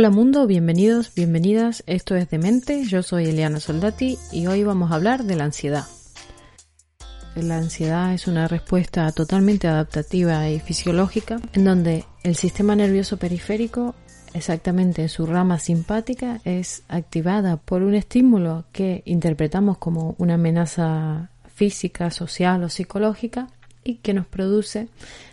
Hola mundo, bienvenidos, bienvenidas. Esto es Demente, yo soy Eliana Soldati y hoy vamos a hablar de la ansiedad. La ansiedad es una respuesta totalmente adaptativa y fisiológica en donde el sistema nervioso periférico, exactamente en su rama simpática, es activada por un estímulo que interpretamos como una amenaza física, social o psicológica y que nos produce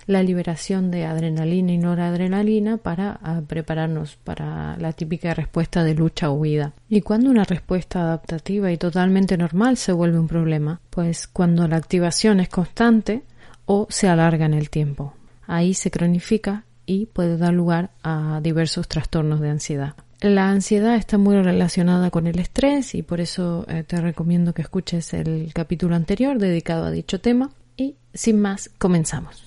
la liberación de adrenalina y noradrenalina para ah, prepararnos para la típica respuesta de lucha o huida. ¿Y cuando una respuesta adaptativa y totalmente normal se vuelve un problema? Pues cuando la activación es constante o se alarga en el tiempo. Ahí se cronifica y puede dar lugar a diversos trastornos de ansiedad. La ansiedad está muy relacionada con el estrés y por eso eh, te recomiendo que escuches el capítulo anterior dedicado a dicho tema. Y sin más, comenzamos.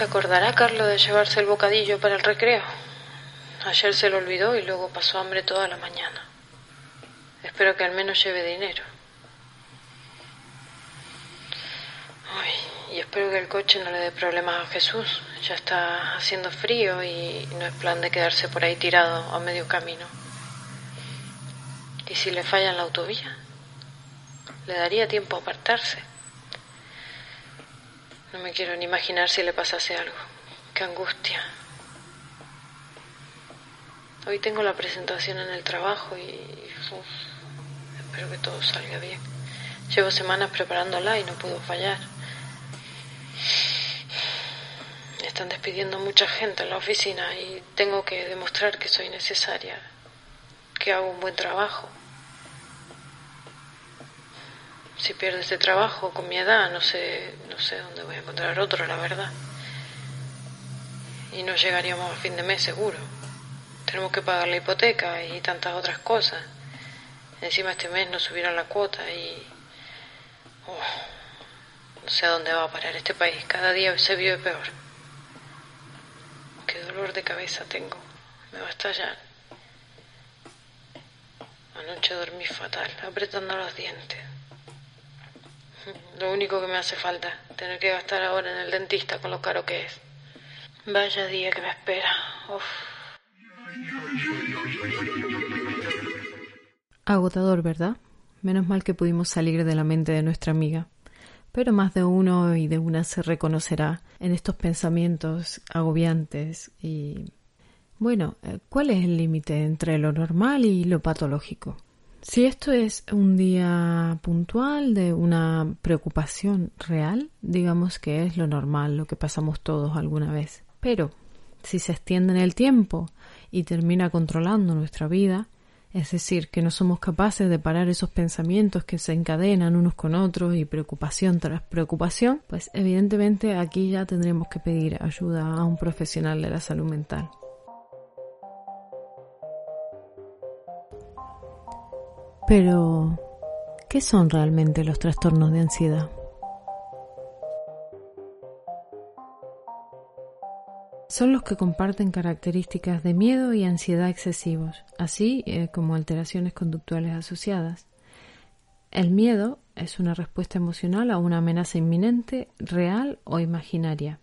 ¿Se acordará Carlos de llevarse el bocadillo para el recreo? Ayer se lo olvidó y luego pasó hambre toda la mañana. Espero que al menos lleve dinero. Ay, y espero que el coche no le dé problemas a Jesús. Ya está haciendo frío y no es plan de quedarse por ahí tirado a medio camino. ¿Y si le falla en la autovía? Le daría tiempo a apartarse. No me quiero ni imaginar si le pasase algo. Qué angustia. Hoy tengo la presentación en el trabajo y espero que todo salga bien. Llevo semanas preparándola y no puedo fallar. Están despidiendo mucha gente en la oficina y tengo que demostrar que soy necesaria, que hago un buen trabajo. Si pierdo este trabajo con mi edad, no sé, no sé dónde voy a encontrar otro, la verdad. Y no llegaríamos a fin de mes seguro. Tenemos que pagar la hipoteca y tantas otras cosas. Encima este mes nos subieron la cuota y... Oh, no sé a dónde va a parar este país. Cada día se vive peor. Qué dolor de cabeza tengo. Me va a estallar. Anoche dormí fatal, apretando los dientes. Lo único que me hace falta, tener que gastar ahora en el dentista con lo caro que es. Vaya día que me espera. Agotador, ¿verdad? Menos mal que pudimos salir de la mente de nuestra amiga. Pero más de uno y de una se reconocerá en estos pensamientos agobiantes y... Bueno, ¿cuál es el límite entre lo normal y lo patológico? Si esto es un día puntual de una preocupación real, digamos que es lo normal, lo que pasamos todos alguna vez. Pero si se extiende en el tiempo y termina controlando nuestra vida, es decir, que no somos capaces de parar esos pensamientos que se encadenan unos con otros y preocupación tras preocupación, pues evidentemente aquí ya tendremos que pedir ayuda a un profesional de la salud mental. Pero, ¿qué son realmente los trastornos de ansiedad? Son los que comparten características de miedo y ansiedad excesivos, así eh, como alteraciones conductuales asociadas. El miedo es una respuesta emocional a una amenaza inminente, real o imaginaria,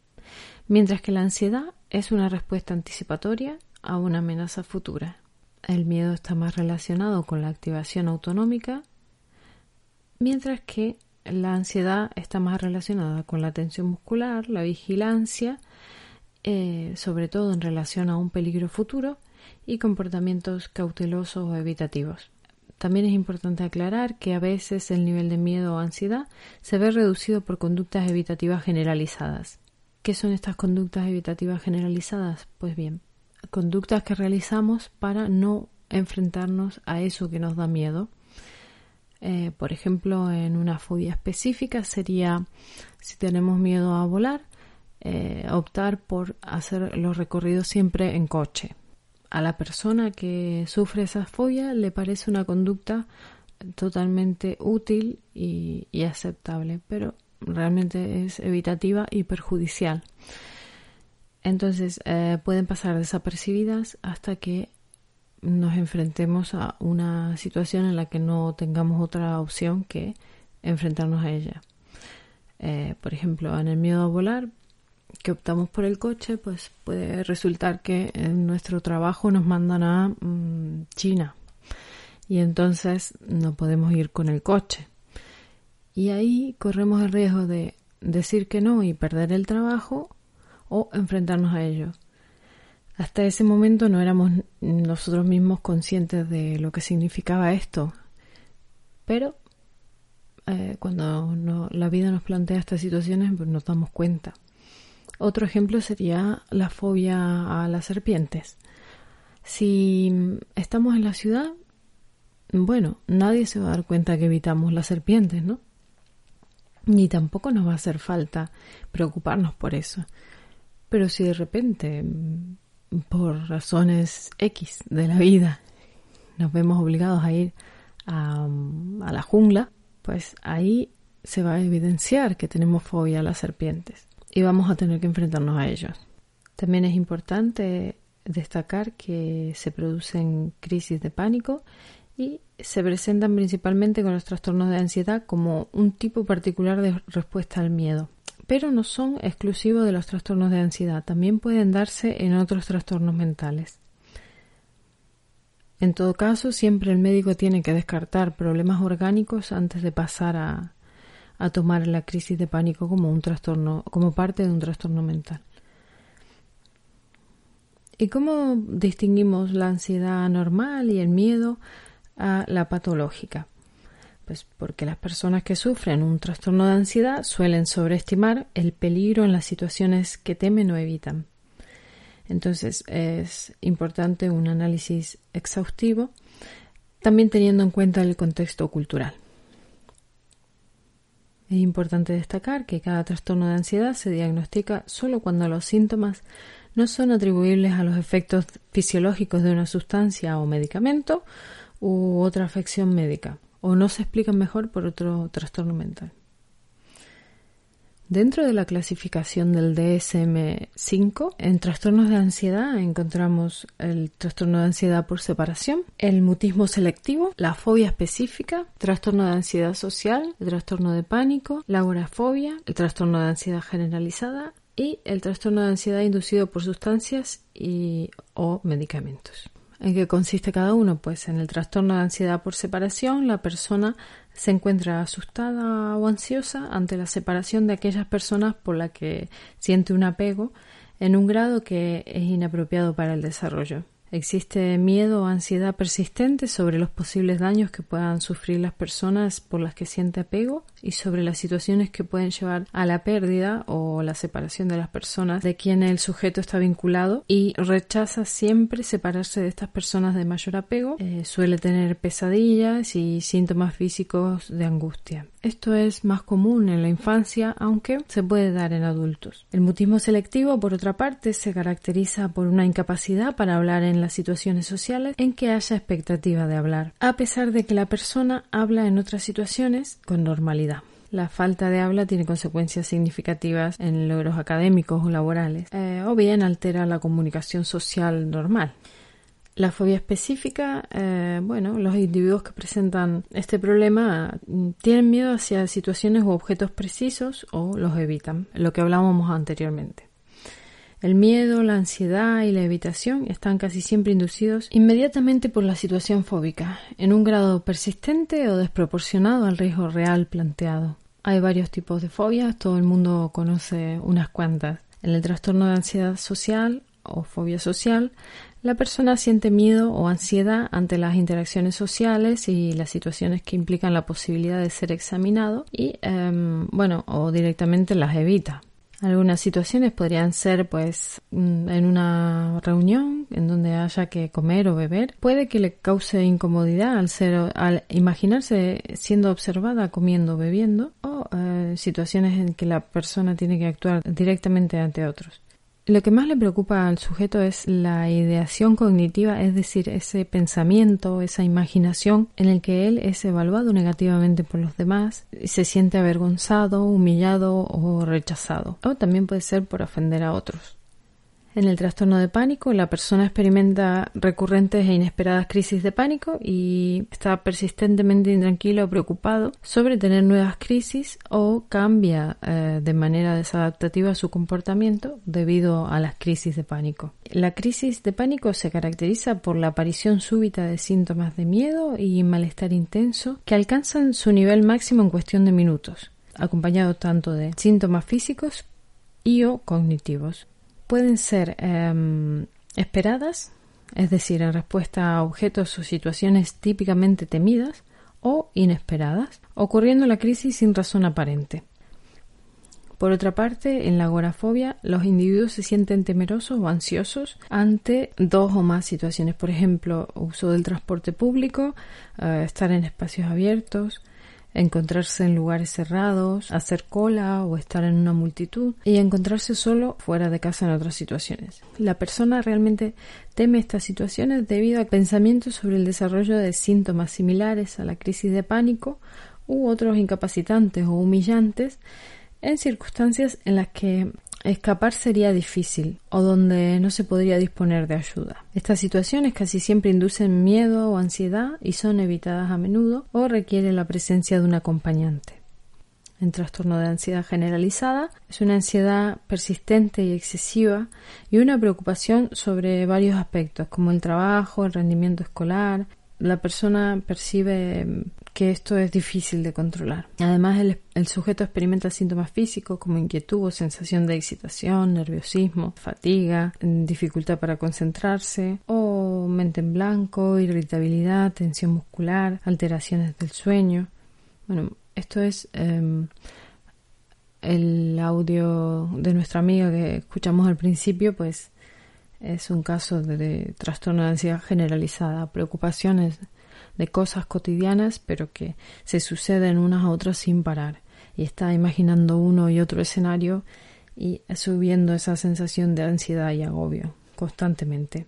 mientras que la ansiedad es una respuesta anticipatoria a una amenaza futura. El miedo está más relacionado con la activación autonómica, mientras que la ansiedad está más relacionada con la tensión muscular, la vigilancia, eh, sobre todo en relación a un peligro futuro, y comportamientos cautelosos o evitativos. También es importante aclarar que a veces el nivel de miedo o ansiedad se ve reducido por conductas evitativas generalizadas. ¿Qué son estas conductas evitativas generalizadas? Pues bien, conductas que realizamos para no enfrentarnos a eso que nos da miedo. Eh, por ejemplo, en una fobia específica sería si tenemos miedo a volar, eh, optar por hacer los recorridos siempre en coche. a la persona que sufre esa fobia le parece una conducta totalmente útil y, aceptable, pero realmente es evitativa y perjudicial. Entonces eh, pueden pasar desapercibidas hasta que nos enfrentemos a una situación en la que no tengamos otra opción que enfrentarnos a ella. Eh, por ejemplo, en el miedo a volar, que optamos por el coche, pues puede resultar que en nuestro trabajo nos mandan a mm, China y entonces no podemos ir con el coche. Y ahí corremos el riesgo de decir que no y perder el trabajo o enfrentarnos a ello. Hasta ese momento no éramos nosotros mismos conscientes de lo que significaba esto, pero eh, cuando la vida nos plantea estas situaciones pues nos damos cuenta. Otro ejemplo sería la fobia a las serpientes. Si estamos en la ciudad, bueno, nadie se va a dar cuenta que evitamos las serpientes, ¿no? Ni tampoco nos va a hacer falta preocuparnos por eso. Pero si de repente, por razones X de la vida, nos vemos obligados a ir a, la jungla, pues ahí se va a evidenciar que tenemos fobia a las serpientes y vamos a tener que enfrentarnos a ellos. También es importante destacar que se producen crisis de pánico y se presentan principalmente con los trastornos de ansiedad como un tipo particular de respuesta al miedo. Pero no son exclusivos de los trastornos de ansiedad, también pueden darse en otros trastornos mentales. En todo caso, siempre el médico tiene que descartar problemas orgánicos antes de pasar a, tomar la crisis de pánico como un trastorno, como parte de un trastorno mental. ¿Y cómo distinguimos la ansiedad normal y el miedo a la patológica? Pues porque las personas que sufren un trastorno de ansiedad suelen sobreestimar el peligro en las situaciones que temen o evitan. Entonces es importante un análisis exhaustivo, también teniendo en cuenta el contexto cultural. Es importante destacar que cada trastorno de ansiedad se diagnostica solo cuando los síntomas no son atribuibles a los efectos fisiológicos de una sustancia o medicamento u otra afección médica, o no se explican mejor por otro trastorno mental. Dentro de la clasificación del DSM-5, en trastornos de ansiedad encontramos el trastorno de ansiedad por separación, el mutismo selectivo, la fobia específica, trastorno de ansiedad social, el trastorno de pánico, la agorafobia, el trastorno de ansiedad generalizada y el trastorno de ansiedad inducido por sustancias y o medicamentos. ¿En qué consiste cada uno? Pues en el trastorno de ansiedad por separación, la persona se encuentra asustada o ansiosa ante la separación de aquellas personas por las que siente un apego en un grado que es inapropiado para el desarrollo. Existe miedo o ansiedad persistente sobre los posibles daños que puedan sufrir las personas por las que siente apego y sobre las situaciones que pueden llevar a la pérdida o la separación de las personas de quien el sujeto está vinculado y rechaza siempre separarse de estas personas de mayor apego. Eh, suele tener pesadillas y síntomas físicos de angustia. Esto es más común en la infancia, aunque se puede dar en adultos. El mutismo selectivo, por otra parte, se caracteriza por una incapacidad para hablar en las situaciones sociales en que haya expectativa de hablar, a pesar de que la persona habla en otras situaciones con normalidad. La falta de habla tiene consecuencias significativas en logros académicos o laborales, eh, o bien altera la comunicación social normal. La fobia específica, eh, bueno, los individuos que presentan este problema mm, tienen miedo hacia situaciones u objetos precisos o los evitan, lo que hablábamos anteriormente. El miedo, la ansiedad y la evitación están casi siempre inducidos inmediatamente por la situación fóbica, en un grado persistente o desproporcionado al riesgo real planteado. Hay varios tipos de fobias, todo el mundo conoce unas cuantas. En el trastorno de ansiedad social o fobia social, la persona siente miedo o ansiedad ante las interacciones sociales y las situaciones que implican la posibilidad de ser examinado y, em, bueno, o directamente las evita. Algunas situaciones podrían ser, pues, mm, en una reunión en donde haya que comer o beber. Puede que le cause incomodidad al ser, al imaginarse siendo observada comiendo o bebiendo, o eh, situaciones en que la persona tiene que actuar directamente ante otros. Lo que más le preocupa al sujeto es la ideación cognitiva, es decir, ese pensamiento, esa imaginación en el que él es evaluado negativamente por los demás y se siente avergonzado, humillado o rechazado. O también puede ser por ofender a otros. En el trastorno de pánico, la persona experimenta recurrentes e inesperadas crisis de pánico y está persistentemente intranquilo o preocupado sobre tener nuevas crisis o cambia eh, de manera desadaptativa su comportamiento debido a las crisis de pánico. La crisis de pánico se caracteriza por la aparición súbita de síntomas de miedo y malestar intenso que alcanzan su nivel máximo en cuestión de minutos, acompañado tanto de síntomas físicos y o cognitivos pueden ser em, esperadas, es decir, en respuesta a objetos o situaciones típicamente temidas, o inesperadas, ocurriendo la crisis sin razón aparente. Por otra parte, en la agorafobia, los individuos se sienten temerosos o ansiosos ante dos o más situaciones, por ejemplo, uso del transporte público, eh, estar en espacios abiertos, encontrarse en lugares cerrados, hacer cola o estar en una multitud y encontrarse solo fuera de casa en otras situaciones. La persona realmente teme estas situaciones debido a pensamientos sobre el desarrollo de síntomas similares a la crisis de pánico u otros incapacitantes o humillantes en circunstancias en las que escapar sería difícil o donde no se podría disponer de ayuda. Estas situaciones casi siempre inducen miedo o ansiedad y son evitadas a menudo o requieren la presencia de un acompañante. El trastorno de ansiedad generalizada es una ansiedad persistente y excesiva y una preocupación sobre varios aspectos como el trabajo, el rendimiento escolar. La persona percibe que esto es difícil de controlar. Además, el, sujeto experimenta síntomas físicos como inquietud o sensación de excitación, nerviosismo, fatiga, dificultad para concentrarse o mente en blanco, irritabilidad, tensión muscular, alteraciones del sueño. Bueno, esto es em, el audio de nuestra amiga que escuchamos al principio, pues es un caso de trastorno de ansiedad generalizada, preocupaciones de cosas cotidianas, pero que se suceden unas a otras sin parar. Y está imaginando uno y otro escenario y subiendo esa sensación de ansiedad y agobio constantemente.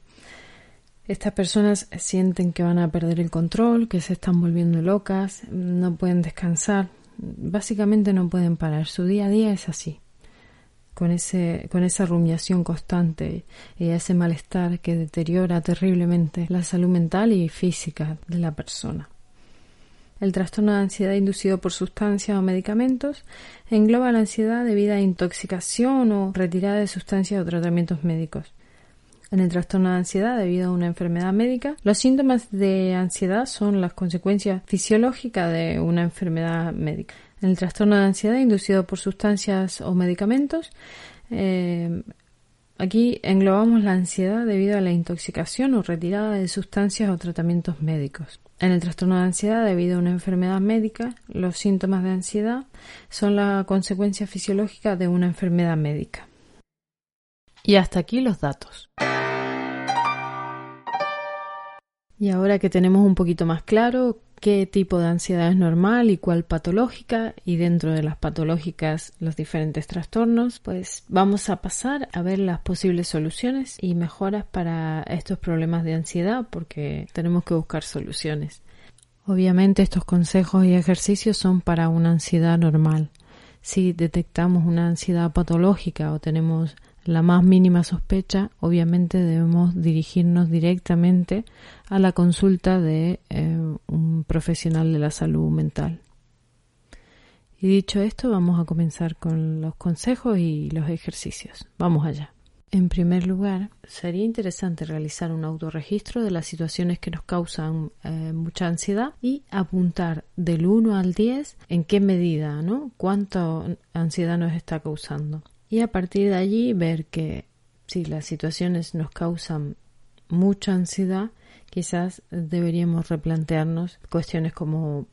Estas personas sienten que van a perder el control, que se están volviendo locas, no pueden descansar, básicamente no pueden parar. Su día a día es así con, ese, con esa rumiación constante y ese malestar que deteriora terriblemente la salud mental y física de la persona. El trastorno de ansiedad inducido por sustancias o medicamentos engloba la ansiedad debido a intoxicación o retirada de sustancias o tratamientos médicos. En el trastorno de ansiedad debido a una enfermedad médica, los síntomas de ansiedad son las consecuencias fisiológicas de una enfermedad médica. En el trastorno de ansiedad inducido por sustancias o medicamentos, eh, aquí englobamos la ansiedad debido a la intoxicación o retirada de sustancias o tratamientos médicos. En el trastorno de ansiedad debido a una enfermedad médica, los síntomas de ansiedad son la consecuencia fisiológica de una enfermedad médica. Y hasta aquí los datos. Y ahora que tenemos un poquito más claro qué tipo de ansiedad es normal y cuál patológica y dentro de las patológicas los diferentes trastornos, pues vamos a pasar a ver las posibles soluciones y mejoras para estos problemas de ansiedad porque tenemos que buscar soluciones. Obviamente estos consejos y ejercicios son para una ansiedad normal. Si detectamos una ansiedad patológica o tenemos la más mínima sospecha, obviamente debemos dirigirnos directamente a la consulta de eh, un profesional de la salud mental. Y dicho esto, vamos a comenzar con los consejos y los ejercicios. Vamos allá. En primer lugar, sería interesante realizar un autorregistro de las situaciones que nos causan eh, mucha ansiedad y apuntar del 1 al 10 en qué medida, ¿no? Cuánta ansiedad nos está causando y a partir de allí ver que si las situaciones nos causan mucha ansiedad, quizás deberíamos replantearnos cuestiones como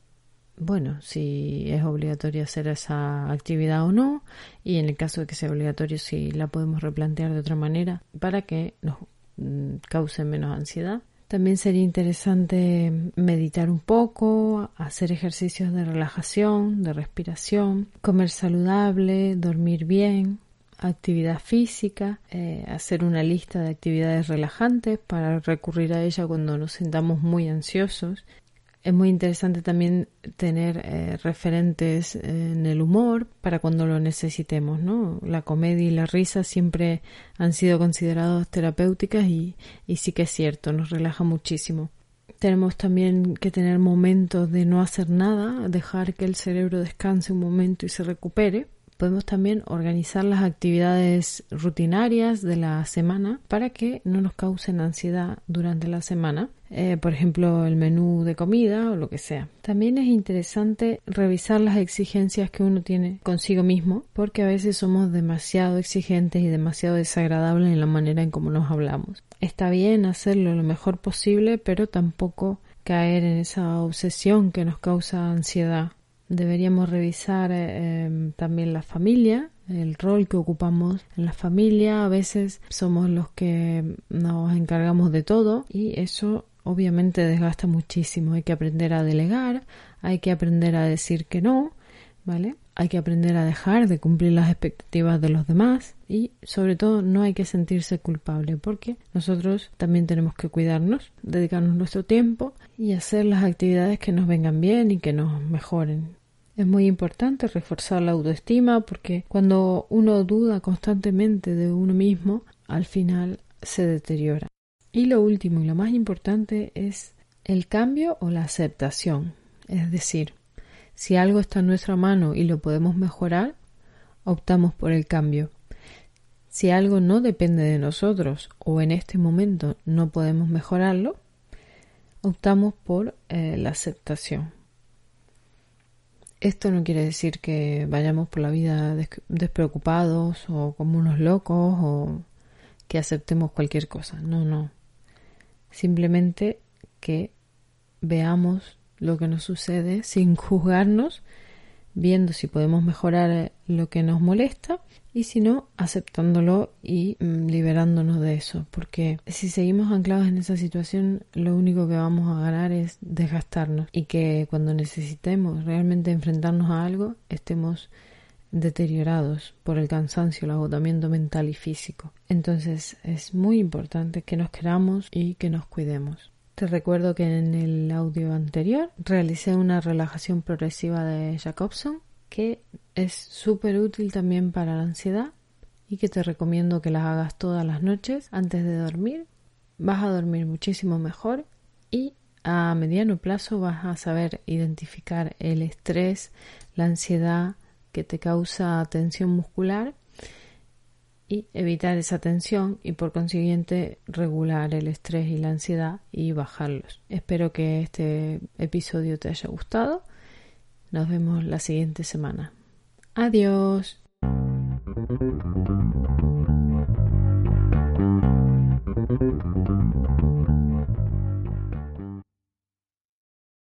bueno, si es obligatorio hacer esa actividad o no, y en el caso de que sea obligatorio, si la podemos replantear de otra manera para que nos mm, cause menos ansiedad. También sería interesante meditar un poco, hacer ejercicios de relajación, de respiración, comer saludable, dormir bien, actividad física, eh, hacer una lista de actividades relajantes para recurrir a ella cuando nos sintamos muy ansiosos. Es muy interesante también tener eh, referentes en el humor para cuando lo necesitemos, ¿no? La comedia y la risa siempre han sido considerados terapéuticas y, y sí que es cierto, nos relaja muchísimo. Tenemos también que tener momentos de no hacer nada, dejar que el cerebro descanse un momento y se recupere podemos también organizar las actividades rutinarias de la semana para que no nos causen ansiedad durante la semana. Eh, por ejemplo, el menú de comida o lo que sea. También es interesante revisar las exigencias que uno tiene consigo mismo, porque a veces somos demasiado exigentes y demasiado desagradables en la manera en cómo nos hablamos. Está bien hacerlo lo mejor posible, pero tampoco caer en esa obsesión que nos causa ansiedad Deberíamos revisar eh, em, también la familia, el rol que ocupamos en la familia. A veces somos los que nos encargamos de todo y eso obviamente desgasta muchísimo. Hay que aprender a delegar, hay que aprender a decir que no, Hay que aprender a dejar de cumplir las expectativas de los demás y sobre todo no hay que sentirse culpable porque nosotros también tenemos que cuidarnos, dedicarnos nuestro tiempo y hacer las actividades que nos vengan bien y que nos mejoren. Es muy importante reforzar la autoestima porque cuando uno duda constantemente de uno mismo, al final se deteriora. Y lo último y lo más importante es el cambio o la aceptación. Es decir, si algo está en nuestra mano y lo podemos mejorar, optamos por el cambio. Si algo no depende de nosotros o en este momento no podemos mejorarlo, optamos por eh, la aceptación. Esto no quiere decir que vayamos por la vida despreocupados o como unos locos o que aceptemos cualquier cosa. No, no. Simplemente que veamos lo que nos sucede sin juzgarnos viendo si podemos mejorar eh, lo que nos molesta y si no, aceptándolo y mm, liberándonos de eso. Porque si seguimos anclados en esa situación, lo único que vamos a ganar es desgastarnos y que cuando necesitemos realmente enfrentarnos a algo, estemos deteriorados por el cansancio, el agotamiento mental y físico. Entonces es muy importante que nos queramos y que nos cuidemos. Te recuerdo que en el audio anterior realicé una relajación progresiva de Jacobson que es súper útil también para la ansiedad y que te recomiendo que las hagas todas las noches antes de dormir. Vas a dormir muchísimo mejor y a mediano plazo vas a saber identificar el estrés, la ansiedad que te causa tensión muscular y evitar esa tensión y por consiguiente regular el estrés y la ansiedad y bajarlos. Espero que este episodio te haya gustado. Nos vemos la siguiente semana. Adiós.